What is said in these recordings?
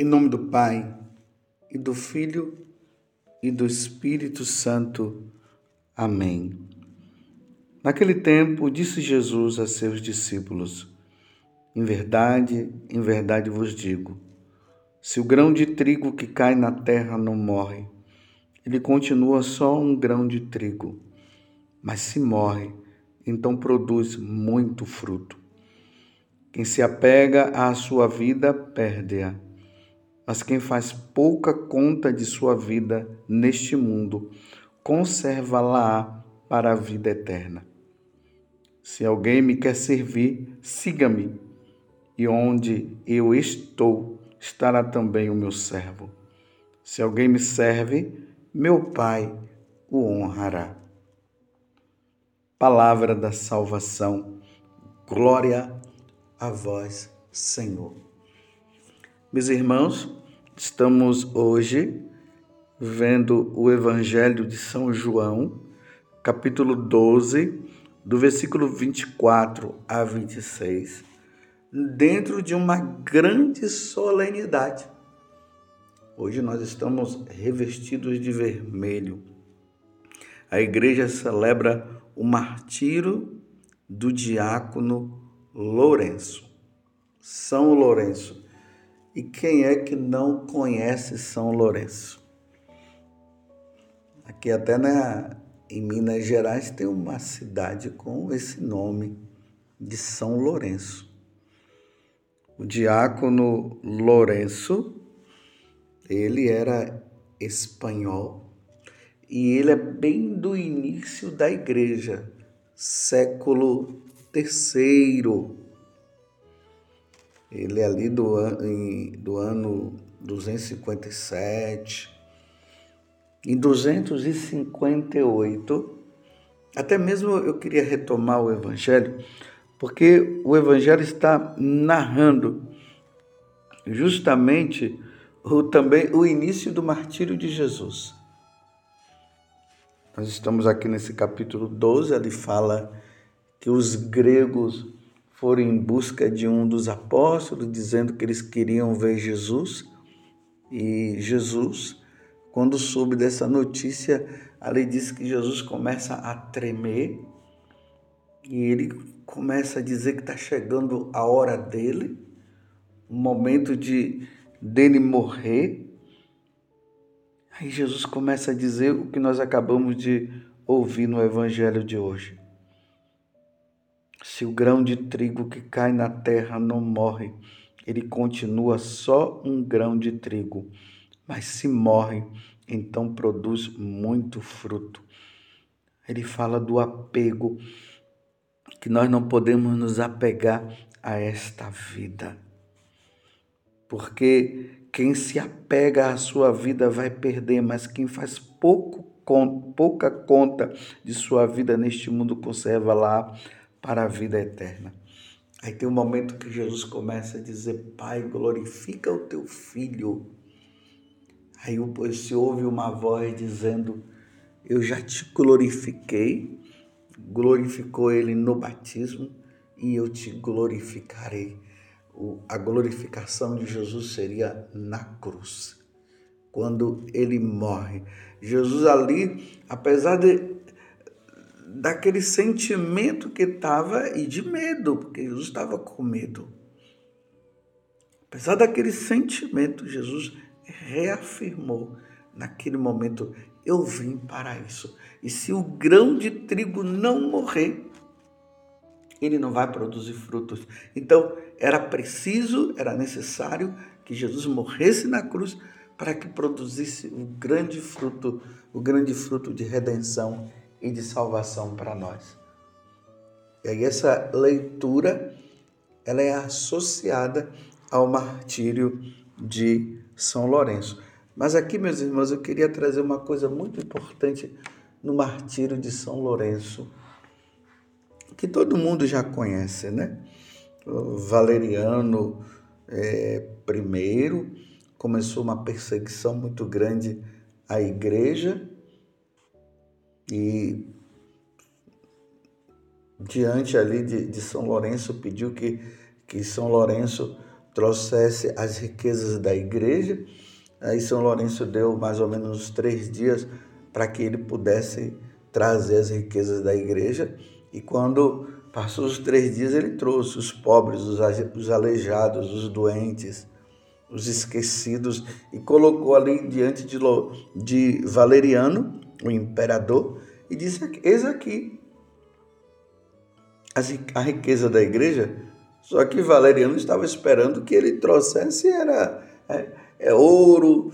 Em nome do Pai, e do Filho, e do Espírito Santo. Amém. Naquele tempo, disse Jesus a seus discípulos: Em verdade, em verdade vos digo, se o grão de trigo que cai na terra não morre, ele continua só um grão de trigo. Mas se morre, então produz muito fruto. Quem se apega à sua vida, perde-a mas quem faz pouca conta de sua vida neste mundo, conserva-la para a vida eterna. Se alguém me quer servir, siga-me, e onde eu estou, estará também o meu servo. Se alguém me serve, meu Pai o honrará. Palavra da salvação. Glória a vós, Senhor. Meus irmãos, Estamos hoje vendo o Evangelho de São João, capítulo 12, do versículo 24 a 26, dentro de uma grande solenidade. Hoje nós estamos revestidos de vermelho. A igreja celebra o martírio do diácono Lourenço. São Lourenço e quem é que não conhece São Lourenço? Aqui até na, em Minas Gerais tem uma cidade com esse nome de São Lourenço. O diácono Lourenço, ele era espanhol e ele é bem do início da igreja, século terceiro ele é ali do, em, do ano 257. Em 258, até mesmo eu queria retomar o Evangelho, porque o Evangelho está narrando justamente o, também o início do martírio de Jesus. Nós estamos aqui nesse capítulo 12, ele fala que os gregos foram em busca de um dos apóstolos, dizendo que eles queriam ver Jesus. E Jesus, quando soube dessa notícia, ali diz que Jesus começa a tremer e ele começa a dizer que está chegando a hora dele, o momento de dele morrer. Aí Jesus começa a dizer o que nós acabamos de ouvir no evangelho de hoje. Se o grão de trigo que cai na terra não morre, ele continua só um grão de trigo. Mas se morre, então produz muito fruto. Ele fala do apego, que nós não podemos nos apegar a esta vida. Porque quem se apega à sua vida vai perder, mas quem faz pouco, pouca conta de sua vida neste mundo conserva lá para a vida eterna. Aí tem um momento que Jesus começa a dizer: Pai, glorifica o teu filho. Aí se ouve uma voz dizendo: Eu já te glorifiquei, glorificou ele no batismo e eu te glorificarei. A glorificação de Jesus seria na cruz, quando ele morre. Jesus ali, apesar de daquele sentimento que estava e de medo, porque Jesus estava com medo. Apesar daquele sentimento, Jesus reafirmou naquele momento: Eu vim para isso. E se o grão de trigo não morrer, ele não vai produzir frutos. Então, era preciso, era necessário que Jesus morresse na cruz para que produzisse o grande fruto, o grande fruto de redenção e de salvação para nós. E aí essa leitura ela é associada ao martírio de São Lourenço. Mas aqui, meus irmãos, eu queria trazer uma coisa muito importante no martírio de São Lourenço, que todo mundo já conhece, né? O Valeriano é, I começou uma perseguição muito grande à igreja e diante ali de, de São Lourenço pediu que, que São Lourenço trouxesse as riquezas da igreja. Aí São Lourenço deu mais ou menos três dias para que ele pudesse trazer as riquezas da igreja. E quando passou os três dias, ele trouxe os pobres, os aleijados, os doentes, os esquecidos, e colocou ali diante de Valeriano, o imperador, e disse: Eis aqui a riqueza da igreja. Só que Valeriano estava esperando que ele trouxesse era é, é ouro,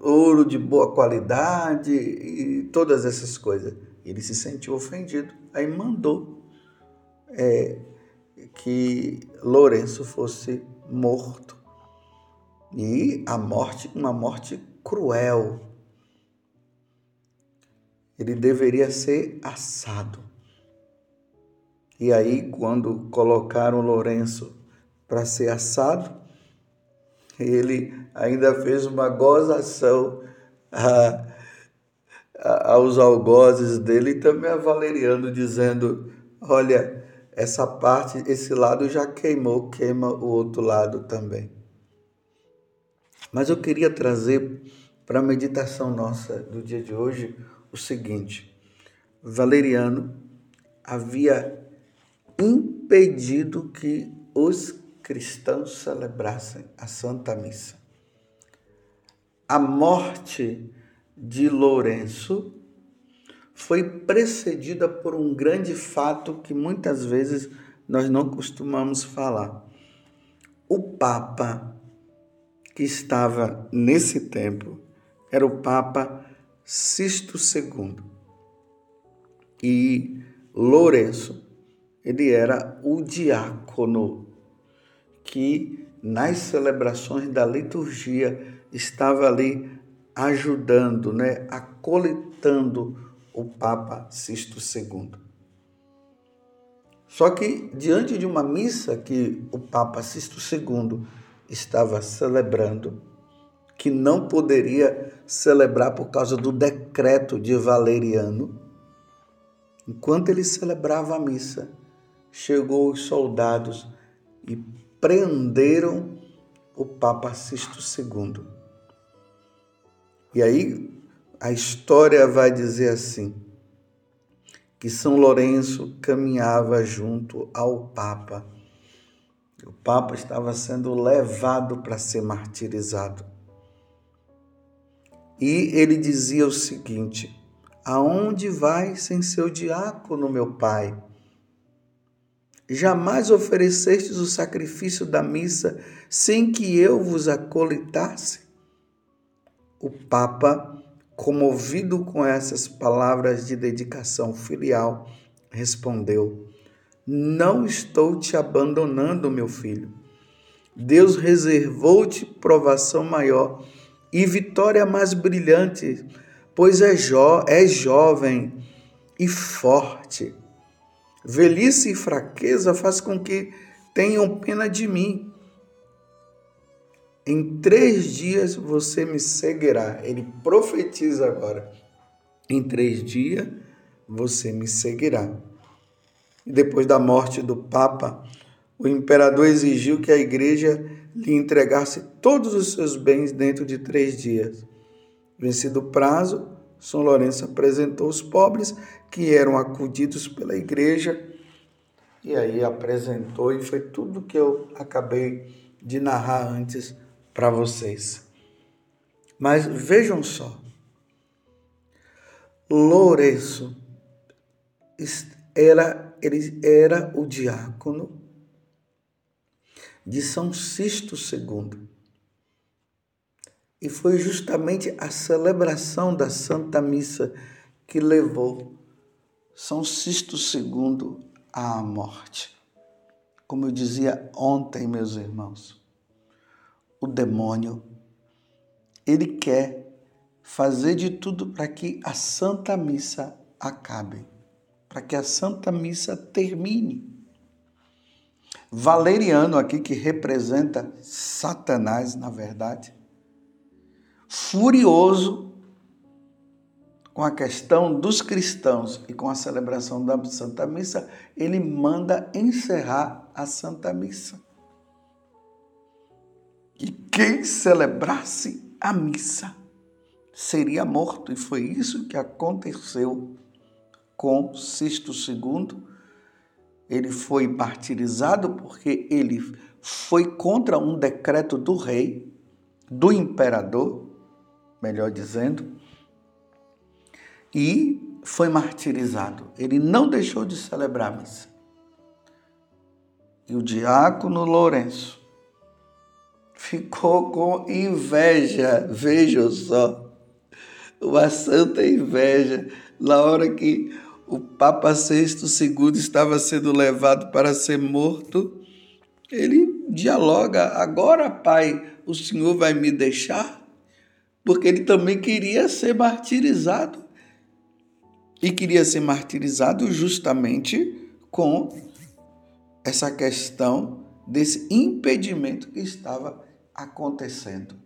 ouro de boa qualidade e todas essas coisas. Ele se sentiu ofendido, aí mandou é, que Lourenço fosse morto. E a morte, uma morte cruel. Ele deveria ser assado. E aí, quando colocaram Lourenço para ser assado, ele ainda fez uma gozação a, a, aos algozes dele e também a Valeriano, dizendo: Olha, essa parte, esse lado já queimou, queima o outro lado também. Mas eu queria trazer para a meditação nossa do dia de hoje o seguinte: Valeriano havia impedido que os cristãos celebrassem a Santa Missa. A morte de Lourenço foi precedida por um grande fato que muitas vezes nós não costumamos falar. O Papa que estava nesse tempo era o Papa Sisto II. E Lourenço, ele era o diácono que nas celebrações da liturgia estava ali ajudando, né, acolitando o Papa Sisto II. Só que diante de uma missa que o Papa Sisto II estava celebrando, que não poderia celebrar por causa do decreto de Valeriano, enquanto ele celebrava a missa, chegou os soldados e prenderam o Papa Sisto II. E aí a história vai dizer assim: que São Lourenço caminhava junto ao Papa. O Papa estava sendo levado para ser martirizado. E ele dizia o seguinte: Aonde vai sem seu diácono, meu pai? Jamais oferecestes o sacrifício da missa sem que eu vos acolitasse? O Papa comovido com essas palavras de dedicação filial, respondeu: Não estou te abandonando, meu filho. Deus reservou-te provação maior e vitória mais brilhante, pois é, jo é jovem e forte. Velhice e fraqueza faz com que tenham pena de mim em três dias você me seguirá. Ele profetiza agora. Em três dias você me seguirá. Depois da morte do Papa, o imperador exigiu que a igreja lhe entregasse todos os seus bens dentro de três dias. Vencido o prazo, São Lourenço apresentou os pobres que eram acudidos pela igreja e aí apresentou, e foi tudo que eu acabei de narrar antes para vocês. Mas vejam só, Lourenço era, ele era o diácono de São Sisto II. E foi justamente a celebração da Santa Missa que levou São Sisto II à morte. Como eu dizia ontem, meus irmãos, o demônio, ele quer fazer de tudo para que a Santa Missa acabe, para que a Santa Missa termine. Valeriano, aqui que representa Satanás, na verdade, furioso com a questão dos cristãos e com a celebração da Santa Missa, ele manda encerrar a Santa Missa. que quem celebrasse a missa seria morto. E foi isso que aconteceu com Sisto II. Ele foi martirizado porque ele foi contra um decreto do rei, do imperador, melhor dizendo, e foi martirizado. Ele não deixou de celebrar a missa. E o diácono Lourenço ficou com inveja, vejam só, uma santa inveja, na hora que o Papa Sexto II estava sendo levado para ser morto, ele dialoga: agora, pai, o senhor vai me deixar? Porque ele também queria ser martirizado. E queria ser martirizado justamente com essa questão desse impedimento que estava acontecendo.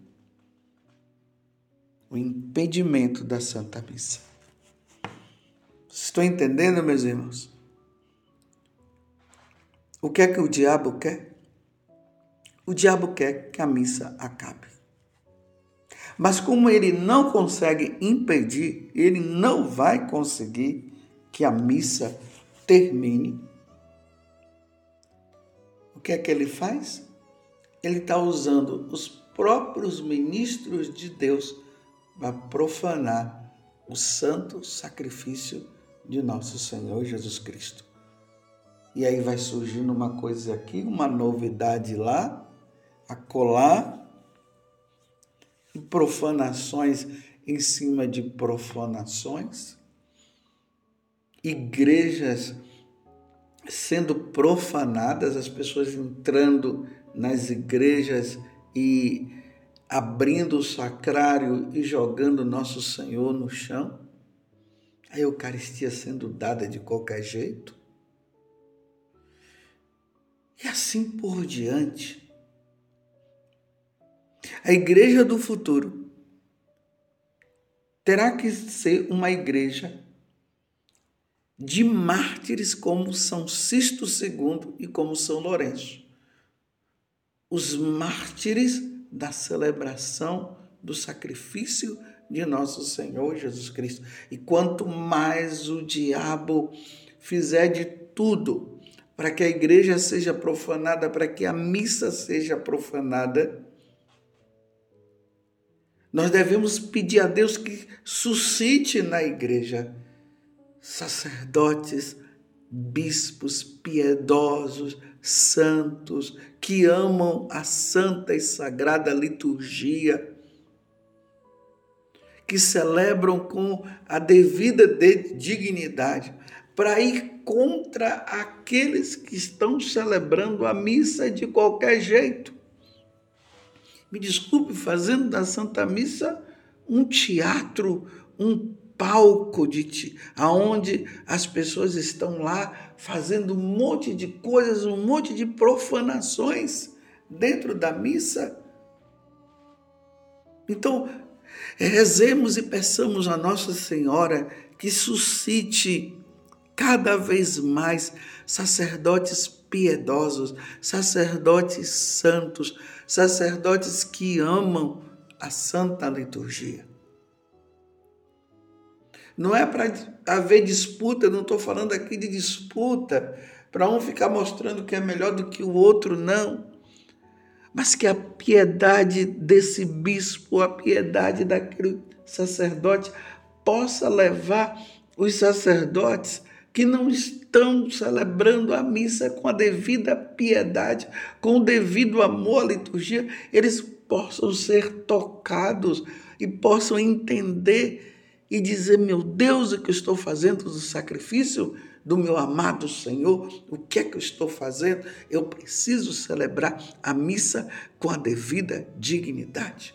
O impedimento da Santa Missa. Estão entendendo, meus irmãos? O que é que o diabo quer? O diabo quer que a missa acabe. Mas como ele não consegue impedir, ele não vai conseguir que a missa termine. O que é que ele faz? Ele está usando os próprios ministros de Deus para profanar o santo sacrifício de nosso Senhor Jesus Cristo. E aí vai surgindo uma coisa aqui, uma novidade lá, acolá, e profanações em cima de profanações, igrejas sendo profanadas, as pessoas entrando nas igrejas e abrindo o sacrário e jogando nosso Senhor no chão a Eucaristia sendo dada de qualquer jeito. E assim por diante. A igreja do futuro terá que ser uma igreja de mártires como São Sisto II e como São Lourenço. Os mártires da celebração do sacrifício de nosso Senhor Jesus Cristo. E quanto mais o diabo fizer de tudo para que a igreja seja profanada, para que a missa seja profanada, nós devemos pedir a Deus que suscite na igreja sacerdotes, bispos piedosos, santos, que amam a santa e sagrada liturgia que celebram com a devida dignidade, para ir contra aqueles que estão celebrando a missa de qualquer jeito. Me desculpe, fazendo da Santa Missa um teatro, um palco de aonde as pessoas estão lá fazendo um monte de coisas, um monte de profanações dentro da missa. Então, Rezemos e peçamos a Nossa Senhora que suscite cada vez mais sacerdotes piedosos, sacerdotes santos, sacerdotes que amam a santa liturgia. Não é para haver disputa, não estou falando aqui de disputa, para um ficar mostrando que é melhor do que o outro, não mas que a piedade desse bispo, a piedade daquele sacerdote, possa levar os sacerdotes que não estão celebrando a missa com a devida piedade, com o devido amor à liturgia, eles possam ser tocados e possam entender e dizer: Meu Deus, o que estou fazendo do sacrifício do meu amado Senhor, o que é que eu estou fazendo? Eu preciso celebrar a missa com a devida dignidade.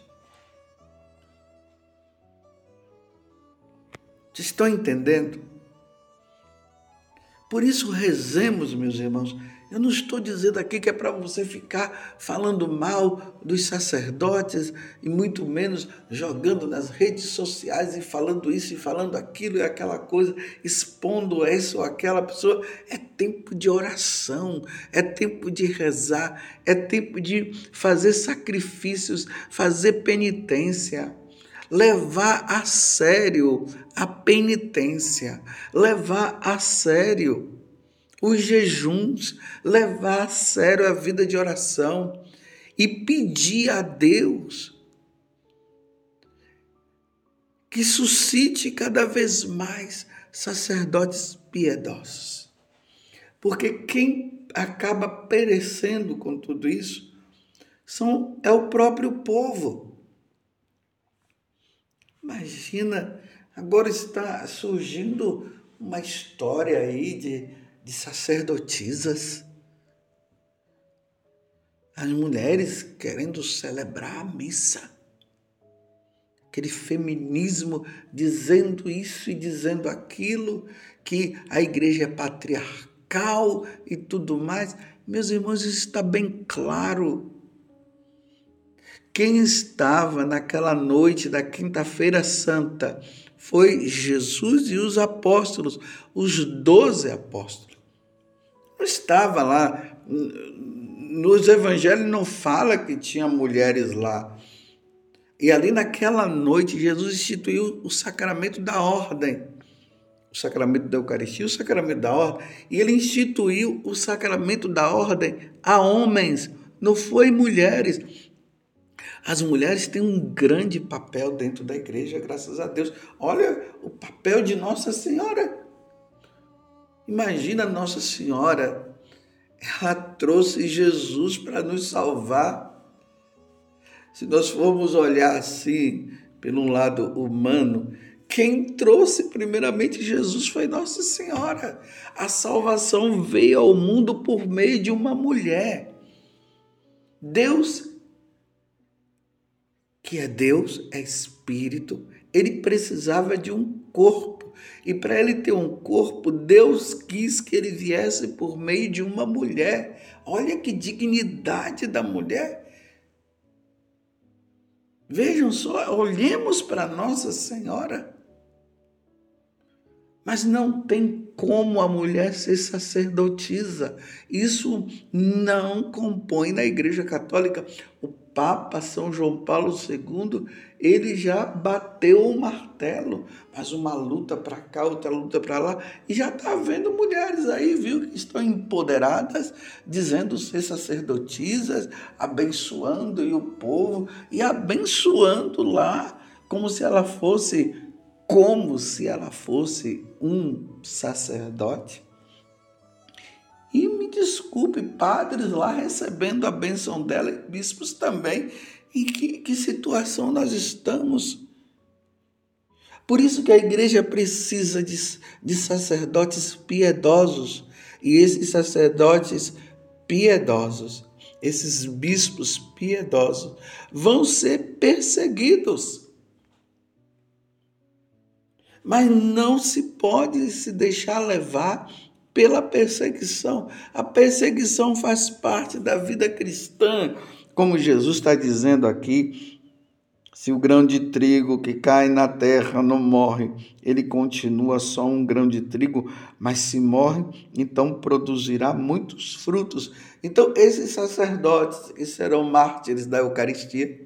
Vocês estão entendendo? Por isso, rezemos, meus irmãos. Eu não estou dizendo aqui que é para você ficar falando mal dos sacerdotes e muito menos jogando nas redes sociais e falando isso e falando aquilo e aquela coisa, expondo essa ou aquela pessoa. É tempo de oração, é tempo de rezar, é tempo de fazer sacrifícios, fazer penitência levar a sério a penitência, levar a sério os jejuns, levar a sério a vida de oração e pedir a Deus que suscite cada vez mais sacerdotes piedosos. Porque quem acaba perecendo com tudo isso são, é o próprio povo. Imagina, agora está surgindo uma história aí de, de sacerdotisas. As mulheres querendo celebrar a missa. Aquele feminismo dizendo isso e dizendo aquilo, que a igreja é patriarcal e tudo mais. Meus irmãos, isso está bem claro quem estava naquela noite da Quinta-feira Santa foi Jesus e os apóstolos, os doze apóstolos. Não estava lá. Nos evangelhos não fala que tinha mulheres lá. E ali naquela noite, Jesus instituiu o sacramento da ordem. O sacramento da Eucaristia, o sacramento da ordem. E ele instituiu o sacramento da ordem a homens, não foi mulheres. As mulheres têm um grande papel dentro da igreja, graças a Deus. Olha o papel de Nossa Senhora. Imagina Nossa Senhora, ela trouxe Jesus para nos salvar. Se nós formos olhar assim, pelo lado humano, quem trouxe primeiramente Jesus foi Nossa Senhora. A salvação veio ao mundo por meio de uma mulher. Deus que é Deus, é espírito, ele precisava de um corpo. E para ele ter um corpo, Deus quis que ele viesse por meio de uma mulher. Olha que dignidade da mulher. Vejam só, olhemos para Nossa Senhora. Mas não tem como a mulher ser sacerdotisa. Isso não compõe na Igreja Católica. O Papa São João Paulo II, ele já bateu o martelo, mas uma luta para cá, outra luta para lá, e já está vendo mulheres aí, viu, que estão empoderadas, dizendo ser sacerdotisas, abençoando e o povo, e abençoando lá, como se ela fosse, como se ela fosse um sacerdote. E me desculpe, padres lá recebendo a benção dela e bispos também. Em que, que situação nós estamos? Por isso que a igreja precisa de, de sacerdotes piedosos. E esses sacerdotes piedosos, esses bispos piedosos, vão ser perseguidos. Mas não se pode se deixar levar pela perseguição. A perseguição faz parte da vida cristã, como Jesus está dizendo aqui. Se o grão de trigo que cai na terra não morre, ele continua só um grão de trigo, mas se morre, então produzirá muitos frutos. Então, esses sacerdotes que serão mártires da Eucaristia,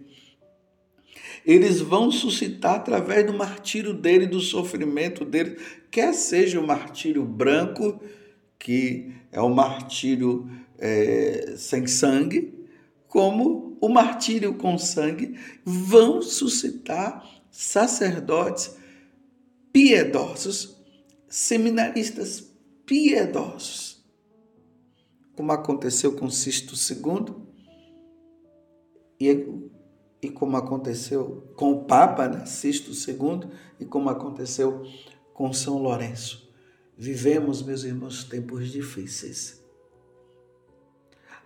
eles vão suscitar através do martírio dele, do sofrimento dele, quer seja o martírio branco, que é o martírio é, sem sangue, como o martírio com sangue, vão suscitar sacerdotes piedosos, seminaristas piedosos, como aconteceu com Sisto II e, e como aconteceu com o Papa né, Sisto II e como aconteceu com São Lourenço. Vivemos, meus irmãos, tempos difíceis.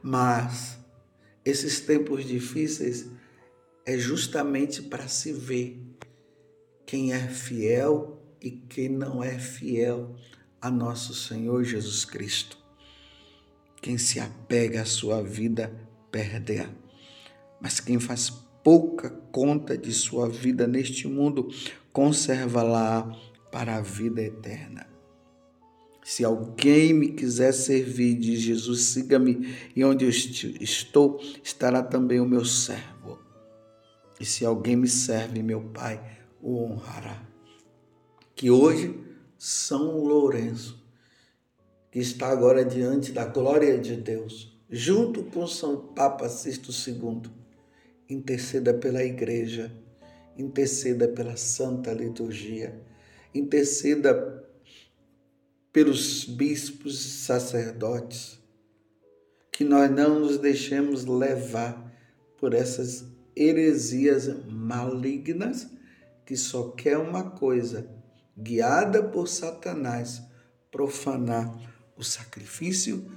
Mas esses tempos difíceis é justamente para se ver quem é fiel e quem não é fiel a nosso Senhor Jesus Cristo. Quem se apega à sua vida, perde-a. Mas quem faz pouca conta de sua vida neste mundo, conserva-la para a vida eterna. Se alguém me quiser servir, diz Jesus, siga-me, e onde eu estou, estará também o meu servo. E se alguém me serve, meu Pai o honrará. Que hoje São Lourenço, que está agora diante da glória de Deus, junto com São Papa Sisto II, interceda pela igreja, interceda pela santa liturgia, interceda pelos bispos e sacerdotes, que nós não nos deixemos levar por essas heresias malignas que só quer uma coisa, guiada por Satanás, profanar o sacrifício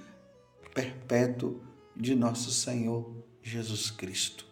perpétuo de nosso Senhor Jesus Cristo.